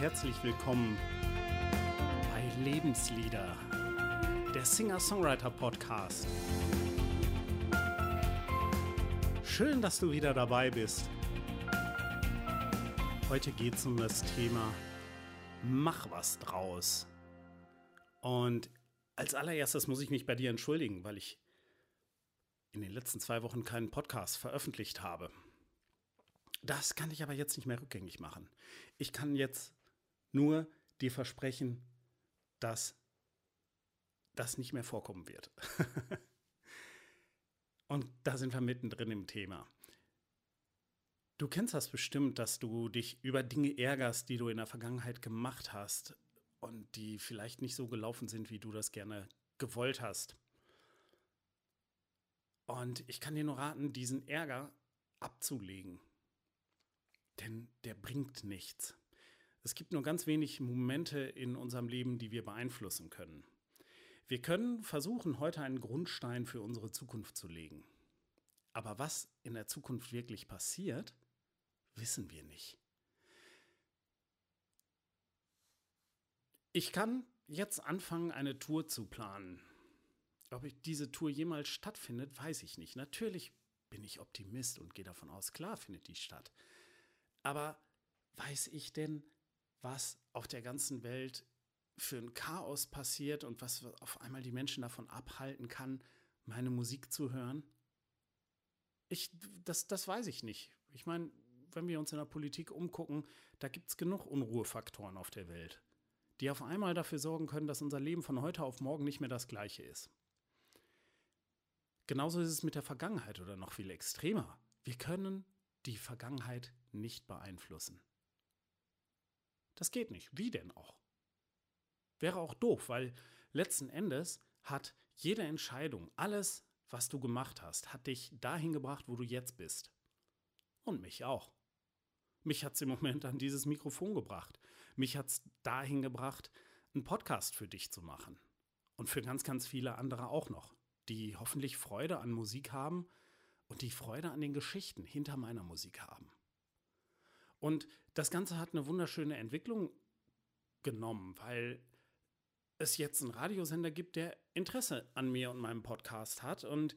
Herzlich willkommen bei Lebenslieder, der Singer-Songwriter-Podcast. Schön, dass du wieder dabei bist. Heute geht es um das Thema Mach was draus. Und als allererstes muss ich mich bei dir entschuldigen, weil ich in den letzten zwei Wochen keinen Podcast veröffentlicht habe. Das kann ich aber jetzt nicht mehr rückgängig machen. Ich kann jetzt nur dir versprechen, dass das nicht mehr vorkommen wird. Und da sind wir mittendrin im Thema. Du kennst das bestimmt, dass du dich über Dinge ärgerst, die du in der Vergangenheit gemacht hast und die vielleicht nicht so gelaufen sind, wie du das gerne gewollt hast. Und ich kann dir nur raten, diesen Ärger abzulegen denn der bringt nichts. Es gibt nur ganz wenig Momente in unserem Leben, die wir beeinflussen können. Wir können versuchen, heute einen Grundstein für unsere Zukunft zu legen. Aber was in der Zukunft wirklich passiert, wissen wir nicht. Ich kann jetzt anfangen, eine Tour zu planen. Ob diese Tour jemals stattfindet, weiß ich nicht. Natürlich bin ich Optimist und gehe davon aus, klar findet die statt. Aber weiß ich denn, was auf der ganzen Welt für ein Chaos passiert und was auf einmal die Menschen davon abhalten kann, meine Musik zu hören? Ich, das, das weiß ich nicht. Ich meine, wenn wir uns in der Politik umgucken, da gibt es genug Unruhefaktoren auf der Welt, die auf einmal dafür sorgen können, dass unser Leben von heute auf morgen nicht mehr das gleiche ist. Genauso ist es mit der Vergangenheit oder noch viel extremer. Wir können die Vergangenheit nicht beeinflussen. Das geht nicht. Wie denn auch? Wäre auch doof, weil letzten Endes hat jede Entscheidung, alles, was du gemacht hast, hat dich dahin gebracht, wo du jetzt bist. Und mich auch. Mich hat es im Moment an dieses Mikrofon gebracht. Mich hat es dahin gebracht, einen Podcast für dich zu machen. Und für ganz, ganz viele andere auch noch, die hoffentlich Freude an Musik haben und die Freude an den Geschichten hinter meiner Musik haben. Und das Ganze hat eine wunderschöne Entwicklung genommen, weil es jetzt einen Radiosender gibt, der Interesse an mir und meinem Podcast hat. Und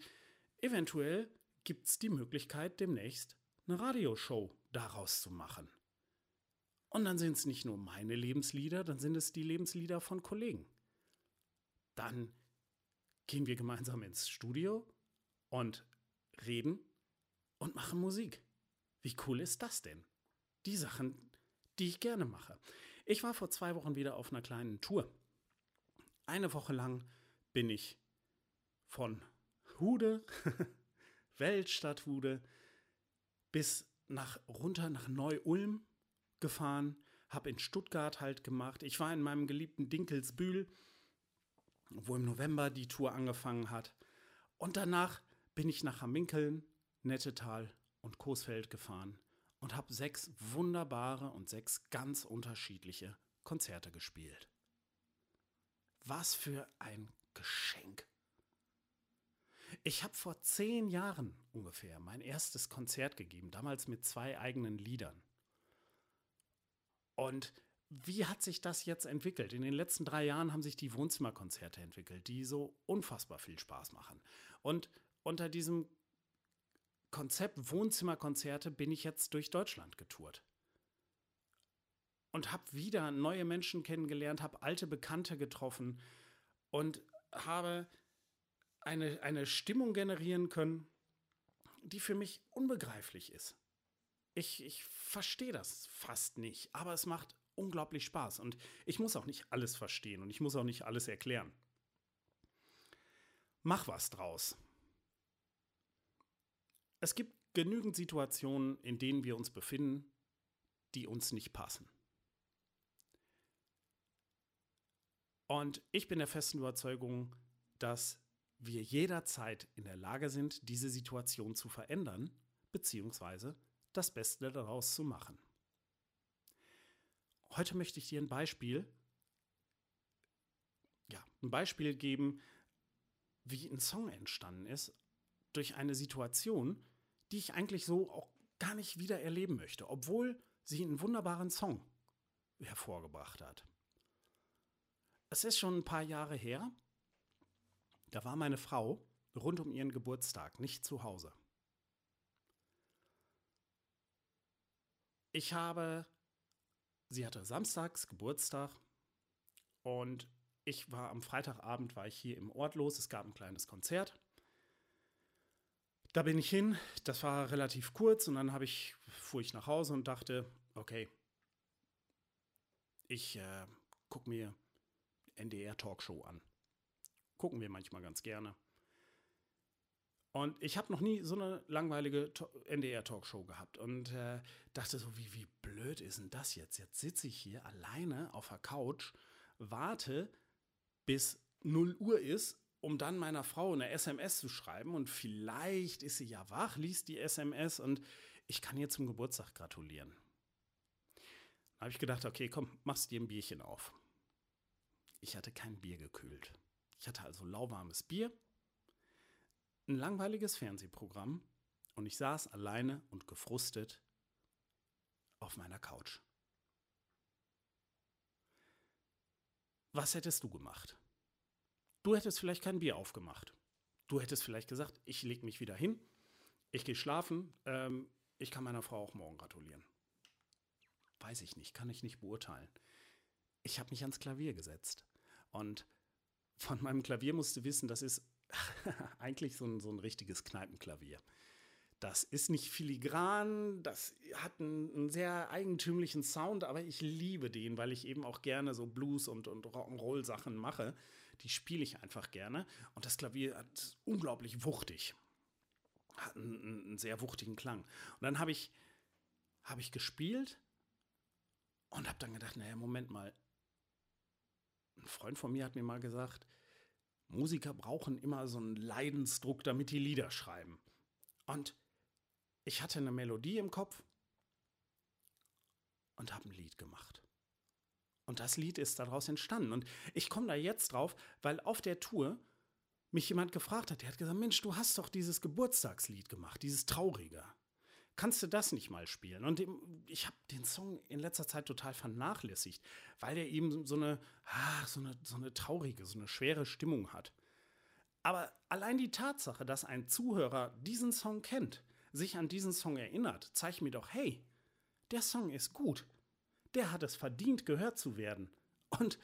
eventuell gibt es die Möglichkeit, demnächst eine Radioshow daraus zu machen. Und dann sind es nicht nur meine Lebenslieder, dann sind es die Lebenslieder von Kollegen. Dann gehen wir gemeinsam ins Studio und reden und machen Musik. Wie cool ist das denn? Die Sachen, die ich gerne mache. Ich war vor zwei Wochen wieder auf einer kleinen Tour. Eine Woche lang bin ich von Hude, Weltstadt Hude, bis nach runter nach Neu-Ulm gefahren, habe in Stuttgart halt gemacht. Ich war in meinem geliebten Dinkelsbühl, wo im November die Tour angefangen hat. Und danach bin ich nach Hamminkeln, Nettetal und Coesfeld gefahren und habe sechs wunderbare und sechs ganz unterschiedliche Konzerte gespielt. Was für ein Geschenk. Ich habe vor zehn Jahren ungefähr mein erstes Konzert gegeben, damals mit zwei eigenen Liedern. Und wie hat sich das jetzt entwickelt? In den letzten drei Jahren haben sich die Wohnzimmerkonzerte entwickelt, die so unfassbar viel Spaß machen. Und unter diesem Konzept Wohnzimmerkonzerte bin ich jetzt durch Deutschland getourt. Und habe wieder neue Menschen kennengelernt, habe alte Bekannte getroffen und habe eine, eine Stimmung generieren können, die für mich unbegreiflich ist. Ich, ich verstehe das fast nicht, aber es macht unglaublich Spaß und ich muss auch nicht alles verstehen und ich muss auch nicht alles erklären. Mach was draus. Es gibt genügend Situationen, in denen wir uns befinden, die uns nicht passen. Und ich bin der festen Überzeugung, dass wir jederzeit in der Lage sind, diese Situation zu verändern, beziehungsweise das Beste daraus zu machen. Heute möchte ich dir ein Beispiel, ja, ein Beispiel geben, wie ein Song entstanden ist durch eine Situation, die ich eigentlich so auch gar nicht wieder erleben möchte, obwohl sie einen wunderbaren Song hervorgebracht hat. Es ist schon ein paar Jahre her, da war meine Frau rund um ihren Geburtstag nicht zu Hause. Ich habe, sie hatte samstags Geburtstag und ich war am Freitagabend, war ich hier im Ort los, es gab ein kleines Konzert. Da bin ich hin, das war relativ kurz und dann habe ich, fuhr ich nach Hause und dachte, okay, ich äh, gucke mir NDR Talkshow an. Gucken wir manchmal ganz gerne. Und ich habe noch nie so eine langweilige NDR-Talkshow gehabt und äh, dachte so, wie, wie blöd ist denn das jetzt? Jetzt sitze ich hier alleine auf der Couch, warte, bis 0 Uhr ist, um dann meiner Frau eine SMS zu schreiben und vielleicht ist sie ja wach, liest die SMS und ich kann ihr zum Geburtstag gratulieren. Da habe ich gedacht, okay, komm, machst dir ein Bierchen auf. Ich hatte kein Bier gekühlt. Ich hatte also lauwarmes Bier ein langweiliges Fernsehprogramm und ich saß alleine und gefrustet auf meiner Couch. Was hättest du gemacht? Du hättest vielleicht kein Bier aufgemacht. Du hättest vielleicht gesagt, ich lege mich wieder hin, ich gehe schlafen, ähm, ich kann meiner Frau auch morgen gratulieren. Weiß ich nicht, kann ich nicht beurteilen. Ich habe mich ans Klavier gesetzt und von meinem Klavier musst du wissen, das ist eigentlich so ein, so ein richtiges Kneipenklavier. Das ist nicht filigran, das hat einen, einen, sehr eigentümlichen Sound, aber ich liebe den, weil ich eben auch gerne so Blues- und, und Rock'n'Roll-Sachen mache. Die spiele ich einfach gerne. Und das Klavier hat unglaublich wuchtig. Hat einen, einen sehr wuchtigen Klang. Und dann habe ich, hab ich gespielt und habe dann gedacht, naja, Moment mal. Ein Freund von mir hat mir mal gesagt, Musiker brauchen immer so einen Leidensdruck, damit die Lieder schreiben. Und ich hatte eine Melodie im Kopf und habe ein Lied gemacht. Und das Lied ist daraus entstanden. Und ich komme da jetzt drauf, weil auf der Tour mich jemand gefragt hat. Der hat gesagt: Mensch, du hast doch dieses Geburtstagslied gemacht, dieses Traurige kannst du das nicht mal spielen? Und ich habe den Song in letzter Zeit total vernachlässigt, weil er eben so eine, ah, so eine, so eine traurige, so eine schwere Stimmung hat. Aber allein die Tatsache, dass ein Zuhörer diesen Song kennt, sich an diesen Song erinnert, zeigt mir doch, hey, der Song ist gut. Der hat es verdient, gehört zu werden. Und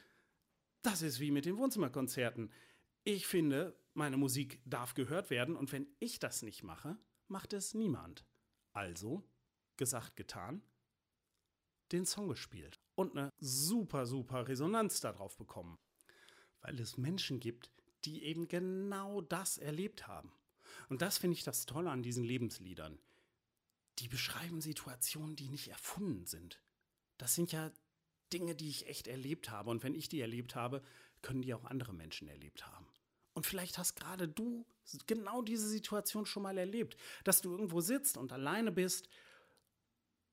das ist wie mit den Wohnzimmerkonzerten. Ich finde, meine Musik darf gehört werden und wenn ich das nicht mache, macht es niemand. Also, gesagt, getan, den Song gespielt und eine super, super Resonanz darauf bekommen. Weil es Menschen gibt, die eben genau das erlebt haben. Und das finde ich das Tolle an diesen Lebensliedern. Die beschreiben Situationen, die nicht erfunden sind. Das sind ja Dinge, die ich echt erlebt habe. Und wenn ich die erlebt habe, können die auch andere Menschen erlebt haben. Und vielleicht hast gerade du genau diese Situation schon mal erlebt, dass du irgendwo sitzt und alleine bist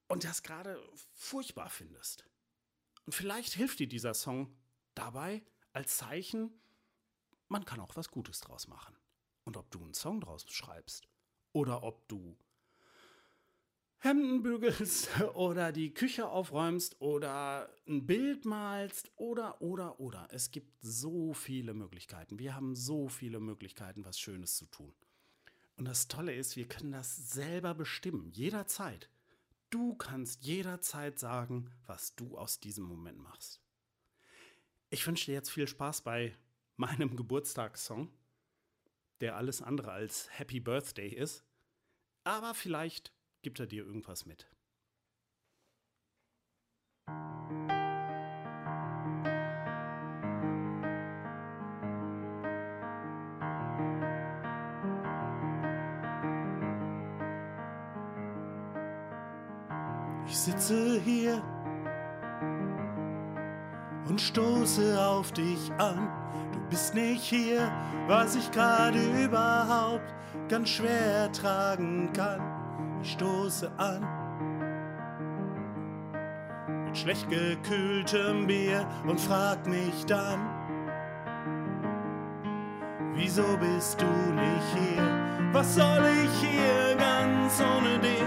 und das gerade furchtbar findest. Und vielleicht hilft dir dieser Song dabei als Zeichen, man kann auch was Gutes draus machen. Und ob du einen Song draus schreibst oder ob du Hemden bügelst oder die Küche aufräumst oder ein Bild malst oder, oder, oder. Es gibt so viele Möglichkeiten. Wir haben so viele Möglichkeiten, was Schönes zu tun. Und das Tolle ist, wir können das selber bestimmen, jederzeit. Du kannst jederzeit sagen, was du aus diesem Moment machst. Ich wünsche dir jetzt viel Spaß bei meinem Geburtstagssong, der alles andere als Happy Birthday ist. Aber vielleicht gibt er dir irgendwas mit. Ich sitze hier und stoße auf dich an. Bist nicht hier, was ich gerade überhaupt ganz schwer tragen kann ich stoße an. Mit schlecht gekühltem Bier und frag mich dann, wieso bist du nicht hier? Was soll ich hier ganz ohne dich?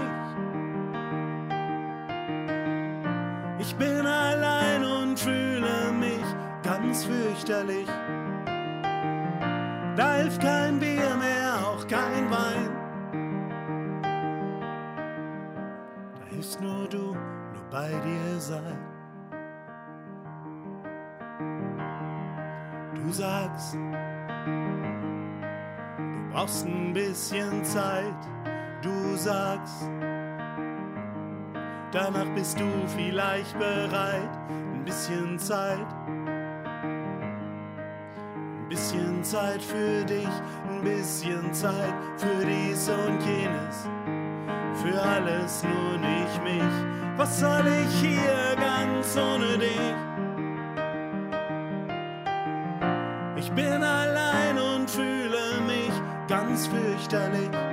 Ich bin allein und fühle mich ganz fürchterlich. Hilft kein Bier mehr, auch kein Wein. Da hilfst nur du, nur bei dir sein. Du sagst, du brauchst ein bisschen Zeit. Du sagst, danach bist du vielleicht bereit. Ein bisschen Zeit Zeit für dich, ein bisschen Zeit für dies und jenes, für alles nur nicht mich. Was soll ich hier ganz ohne dich? Ich bin allein und fühle mich ganz fürchterlich.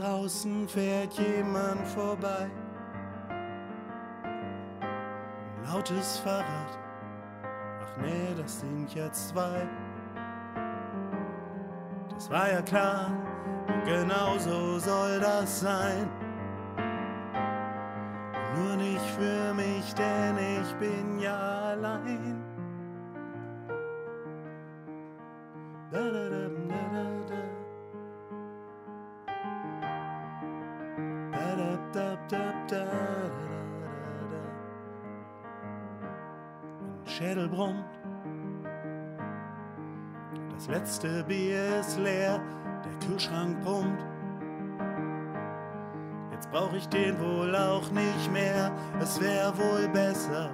Draußen fährt jemand vorbei. Ein lautes Fahrrad. Ach nee, das sind jetzt zwei. Das war ja klar, genau so soll das sein. Nur nicht für mich, denn ich bin ja allein. Mein Schädel brummt. Das letzte Bier ist leer, der Kühlschrank brummt. Jetzt brauch ich den wohl auch nicht mehr, es wär wohl besser.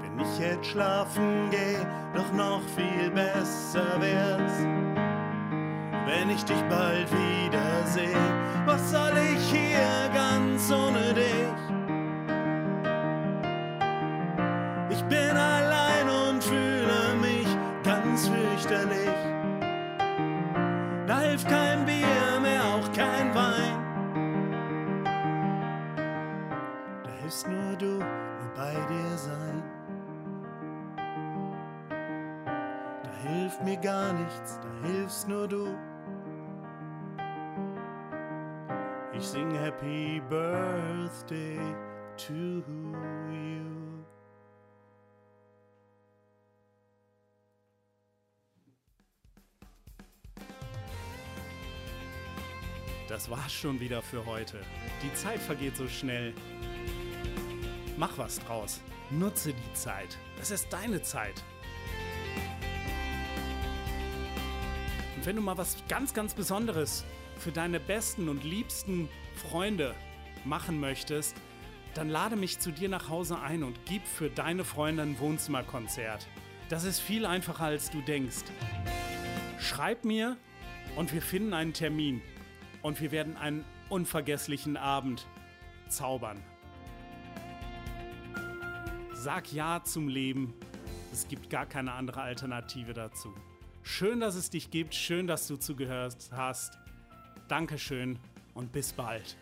Wenn ich jetzt schlafen geh, doch noch viel besser wär's wenn ich dich bald wiederseh. Was soll ich hier ganz Hilfst nur du, nur bei dir sein. Da hilft mir gar nichts, da hilfst nur du. Ich sing Happy Birthday to you. Das war's schon wieder für heute. Die Zeit vergeht so schnell. Mach was draus. Nutze die Zeit. Es ist deine Zeit. Und wenn du mal was ganz, ganz Besonderes für deine besten und liebsten Freunde machen möchtest, dann lade mich zu dir nach Hause ein und gib für deine Freunde ein Wohnzimmerkonzert. Das ist viel einfacher, als du denkst. Schreib mir und wir finden einen Termin. Und wir werden einen unvergesslichen Abend zaubern. Sag Ja zum Leben. Es gibt gar keine andere Alternative dazu. Schön, dass es dich gibt. Schön, dass du zugehört hast. Dankeschön und bis bald.